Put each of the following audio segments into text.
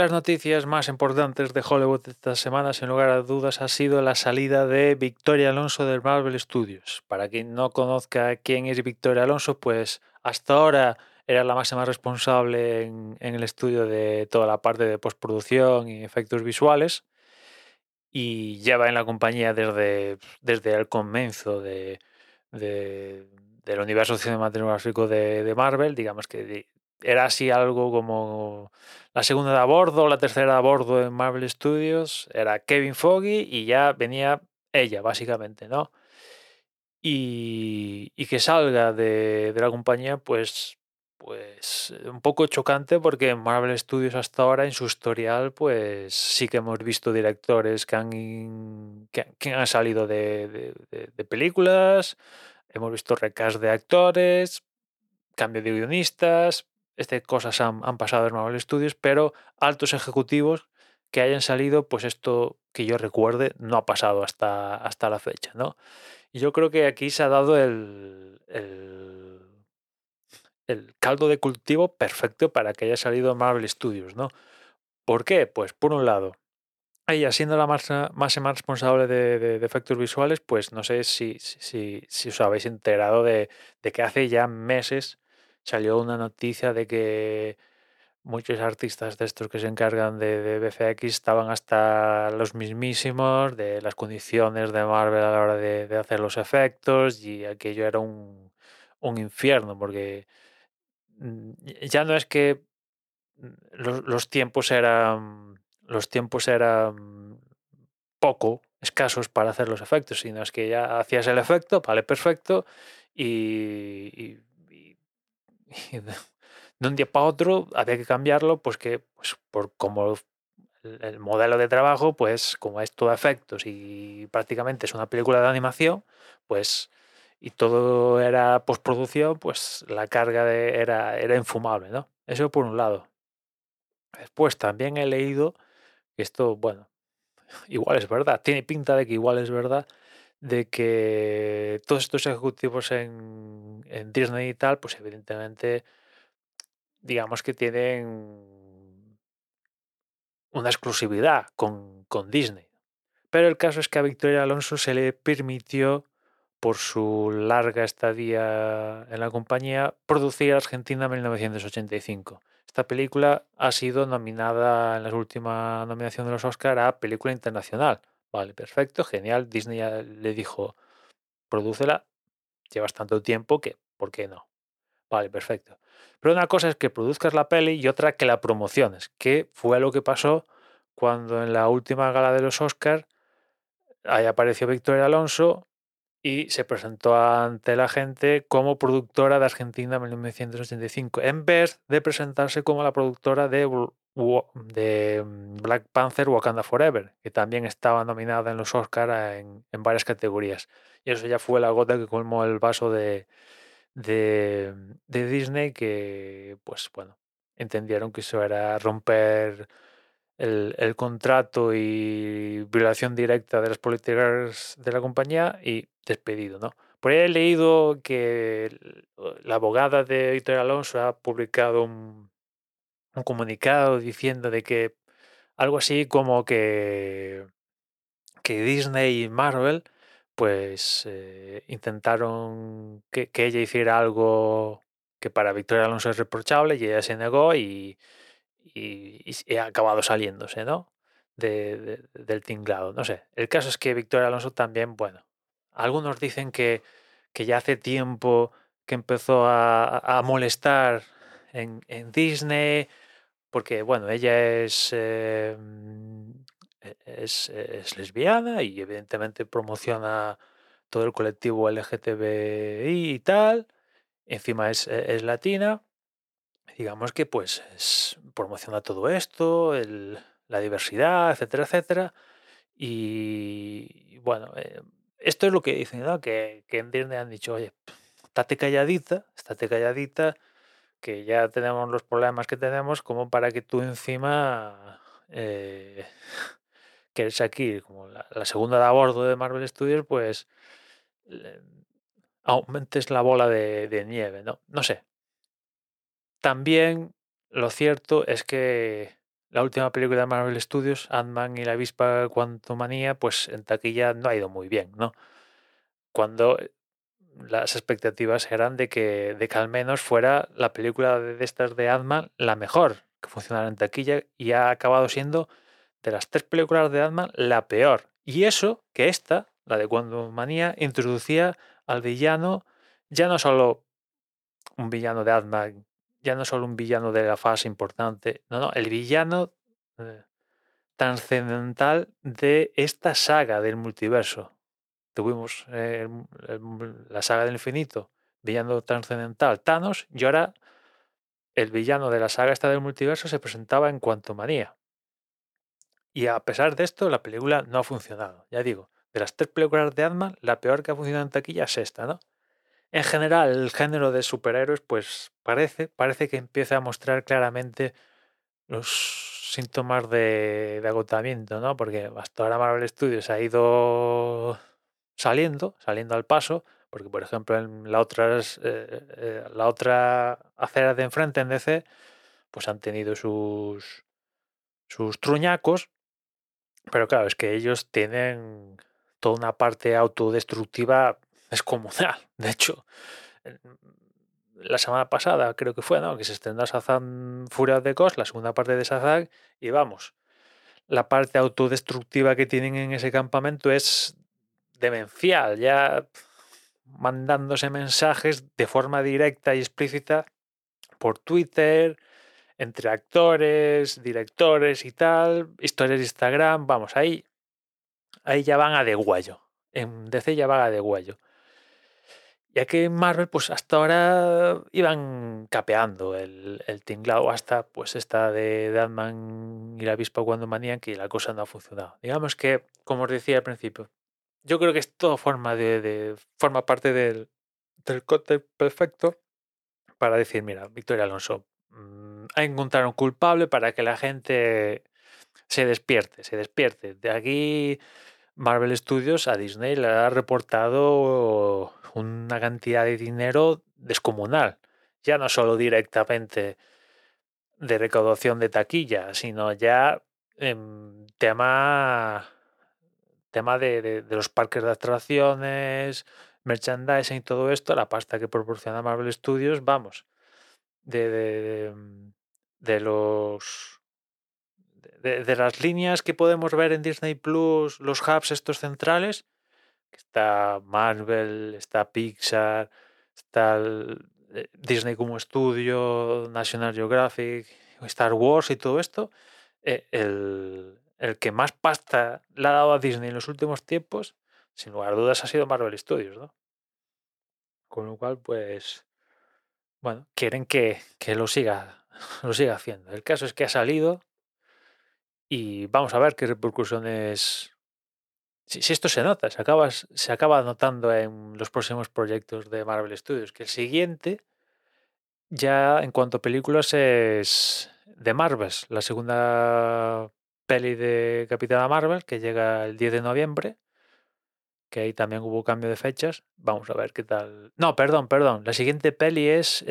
Las noticias más importantes de Hollywood estas semanas, sin lugar a dudas, ha sido la salida de Victoria Alonso del Marvel Studios. Para quien no conozca quién es Victoria Alonso, pues hasta ahora era la máxima responsable en, el estudio de toda la parte de postproducción y efectos visuales y lleva en la compañía desde, desde el comienzo de, del universo cinematográfico de, de Marvel, digamos que era así algo como la segunda de a bordo, la tercera de a bordo en Marvel Studios, era Kevin Foggy y ya venía ella, básicamente, ¿no? Y, que salga de, la compañía, pues, pues un poco chocante porque en Marvel Studios hasta ahora, en su historial, pues sí que hemos visto directores que han, que, han salido de, de películas, hemos visto recast de actores, cambio de guionistas, este, cosas han, pasado en Marvel Studios, pero altos ejecutivos que hayan salido, pues esto que yo recuerde no ha pasado hasta, hasta la fecha, ¿no? Y yo creo que aquí se ha dado el, el, caldo de cultivo perfecto para que haya salido Marvel Studios, ¿no? ¿Por qué? Pues por un lado, ella siendo la más, más responsable de, efectos visuales, pues no sé si, si, si os habéis enterado de, de, que hace ya meses salió una noticia de que muchos artistas de estos que se encargan de, BFX estaban hasta los mismísimos de las condiciones de Marvel a la hora de, hacer los efectos y aquello era un, infierno porque mm, ya no es que los, los tiempos eran los tiempos eran poco escasos para hacer los efectos, sino es que ya hacías el efecto, vale, perfecto, y de un día para otro había que cambiarlo, pues que pues por como el modelo de trabajo, pues como es todo efectos y prácticamente es una película de animación, pues y todo era postproducción, pues la carga era, era infumable, ¿no? Eso por un lado. Después también he leído que esto, bueno, igual es verdad, tiene pinta de que igual es verdad, de que todos estos ejecutivos en, Disney y tal, pues evidentemente, digamos que tienen una exclusividad con, Disney. Pero el caso es que a Victoria Alonso se le permitió, por su larga estadía en la compañía, producir Argentina en 1985. Esta película ha sido nominada en la última nominación de los Oscar a Película Internacional Vale, perfecto, genial. Disney le dijo, prodúcela, llevas tanto tiempo que, ¿por qué no? Vale, perfecto. Pero una cosa es que produzcas la peli y otra que la promociones, que fue lo que pasó cuando en la última gala de los Oscars apareció Victoria Alonso y se presentó ante la gente como productora de Argentina en 1985, en vez de presentarse como la productora de de Black Panther Wakanda Forever, que también estaba nominada en los Oscars en, varias categorías. Y eso ya fue la gota que colmó el vaso de, de, Disney, que pues bueno, entendieron que eso era romper el, el, contrato y violación directa de las políticas de la compañía y despedido, ¿no? Por ahí he leído que la abogada de Víctor Alonso ha publicado un, un comunicado diciendo de que algo así como que, que Disney y Marvel pues eh, intentaron que, ella hiciera algo que para Victoria Alonso es reprochable y ella se negó y, y, ha acabado saliéndose, ¿no? De, del tinglado. No sé. El caso es que Victoria Alonso también, bueno, algunos dicen que, que ya hace tiempo que empezó a, a molestar en, Disney, porque bueno, ella es, em, e, es, es, lesbiana y evidentemente promociona todo el colectivo LGTBI y tal, encima es, e, es latina, digamos que pues promociona todo esto, la diversidad, etcétera, etcétera, y, bueno, eh, esto es lo que dicen, que, que en Disney han dicho, oye, estate calladita, estate calladita, que ya tenemos los problemas que tenemos, como para que tú encima, eh, que aquí como la, segunda de a bordo de Marvel Studios, pues aumentes la bola de, nieve, ¿no? No sé. También lo cierto es que la última película de Marvel Studios, Ant-Man y la avispa Quantumania, pues en taquilla no ha ido muy bien, ¿no? Cuando las expectativas eran de que, de que al menos fuera la película de estas de Ant-Man la mejor que funcionara en taquilla y ha acabado siendo de las tres películas de Ant-Man la peor. Y eso que esta, la de Quantumania, introducía al villano ya no solo un villano de Ant-Man ya no solo un villano de la fase importante, no, no, el villano eh, trascendental de esta saga del multiverso. Tuvimos eh, la saga del infinito, villano trascendental Thanos, y ahora el villano de la saga esta del multiverso se presentaba en Cuanto Manía. Y a pesar de esto, la película no ha funcionado. Ya digo, de las tres películas de ant la peor que ha funcionado en taquilla es esta, ¿no? En general, el género de superhéroes, pues parece, parece que empieza a mostrar claramente los síntomas de, agotamiento, ¿no? Porque hasta ahora Marvel Studios ha ido saliendo, saliendo al paso, porque por ejemplo en la otra, eh, eh, la otra acera de enfrente en DC, pues han tenido sus, sus truñacos, pero claro, es que ellos tienen toda una parte autodestructiva es comunal. De hecho, la semana pasada creo que fue, ¿no? Que se estrenó Shazam Furia de la segunda parte de Shazam, y vamos, la parte autodestructiva que tienen en ese campamento es demencial, ya mandándose mensajes de forma directa y explícita por Twitter, entre actores, directores y tal, historias de Instagram, vamos, ahí, ahí ya van a de guayo. En DC ya van a de guayo. Ya que en Marvel, pues hasta ahora iban capeando el, el tinglado hasta pues esta de Batman y la avispa cuando manían que la cosa no ha funcionado. Digamos que, como os decía al principio, yo creo que esto forma, de, forma parte del, del corte perfecto para decir, mira, Victoria Alonso, mm, ha encontrado un culpable para que la gente se despierte, se despierte. De aquí Marvel Studios a Disney le ha reportado una cantidad de dinero descomunal, ya no solo directamente de recaudación de taquilla, sino ya en tema, tema de, los parques de atracciones, merchandising y todo esto, la pasta que proporciona Marvel Studios, vamos, de, de los de, las líneas que podemos ver en Disney Plus, los hubs estos centrales, está Marvel, está Pixar, está eh, Disney como estudio, National Geographic, Star Wars y todo esto, eh, el, el, que más pasta le ha dado a Disney en los últimos tiempos, sin lugar a dudas, ha sido Marvel Studios, ¿no? Con lo cual, pues, bueno, quieren que, que lo siga, lo siga haciendo. El caso es que ha salido y vamos a ver qué repercusiones si, esto se nota, se acaba, se acaba notando en los próximos proyectos de Marvel Studios, que el siguiente, ya en cuanto a películas, es de Marvel, la segunda peli de Capitana Marvel, que llega el 10 de noviembre, que ahí también hubo cambio de fechas. Vamos a ver qué tal. No, perdón, perdón. La siguiente peli es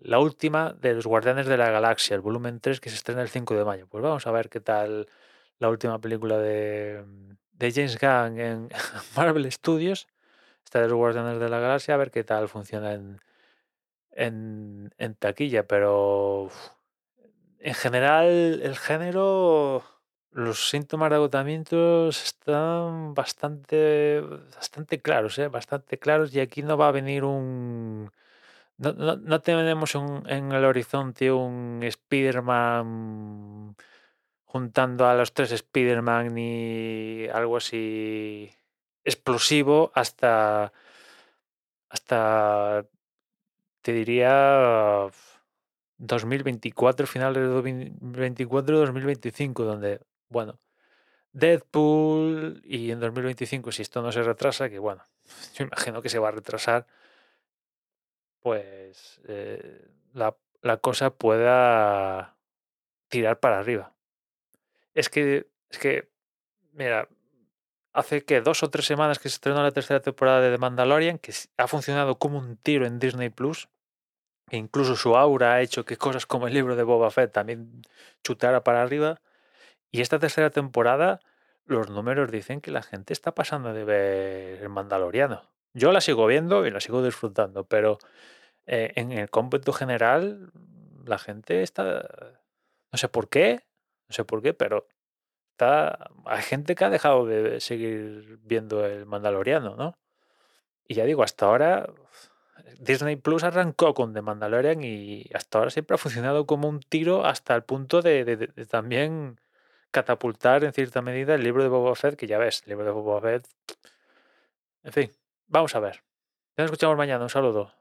la última de los Guardianes de la Galaxia, el volumen 3, que se estrena el 5 de mayo. Pues vamos a ver qué tal la última película de, de James Gunn en Marvel Studios, está de los Guardianes de la Galaxia, a ver qué tal funciona en, en, taquilla, pero en general el género, los síntomas de agotamiento están bastante, bastante claros, ¿eh? bastante claros y aquí no va a venir un... No, no, tenemos en el horizonte un Spider-Man juntando a los tres Spider-Man ni algo así explosivo hasta hasta te diría 2024, finales de 2024, 2025, donde, bueno, Deadpool y en 2025, si esto no se retrasa, que bueno, yo imagino que se va a retrasar, pues eh, la, la cosa pueda tirar para arriba. Es que, es que, mira, hace que dos o tres semanas que se estrenó la tercera temporada de The Mandalorian, que ha funcionado como un tiro en Disney Plus. Que incluso su aura ha hecho que cosas como el libro de Boba Fett también chutara para arriba. Y esta tercera temporada, los números dicen que la gente está pasando de ver el Mandaloriano. Yo la sigo viendo y la sigo disfrutando, pero eh, en el cómputo general, la gente está. No sé por qué, no sé por qué, pero está. Hay gente que ha dejado de seguir viendo el Mandaloriano, ¿no? Y ya digo, hasta ahora Disney Plus arrancó con The Mandalorian y hasta ahora siempre ha funcionado como un tiro hasta el punto de, también catapultar en cierta medida el libro de Boba Fett, que ya ves, el libro de Boba Fett. En fin, vamos a ver. Ya nos escuchamos mañana. Un saludo.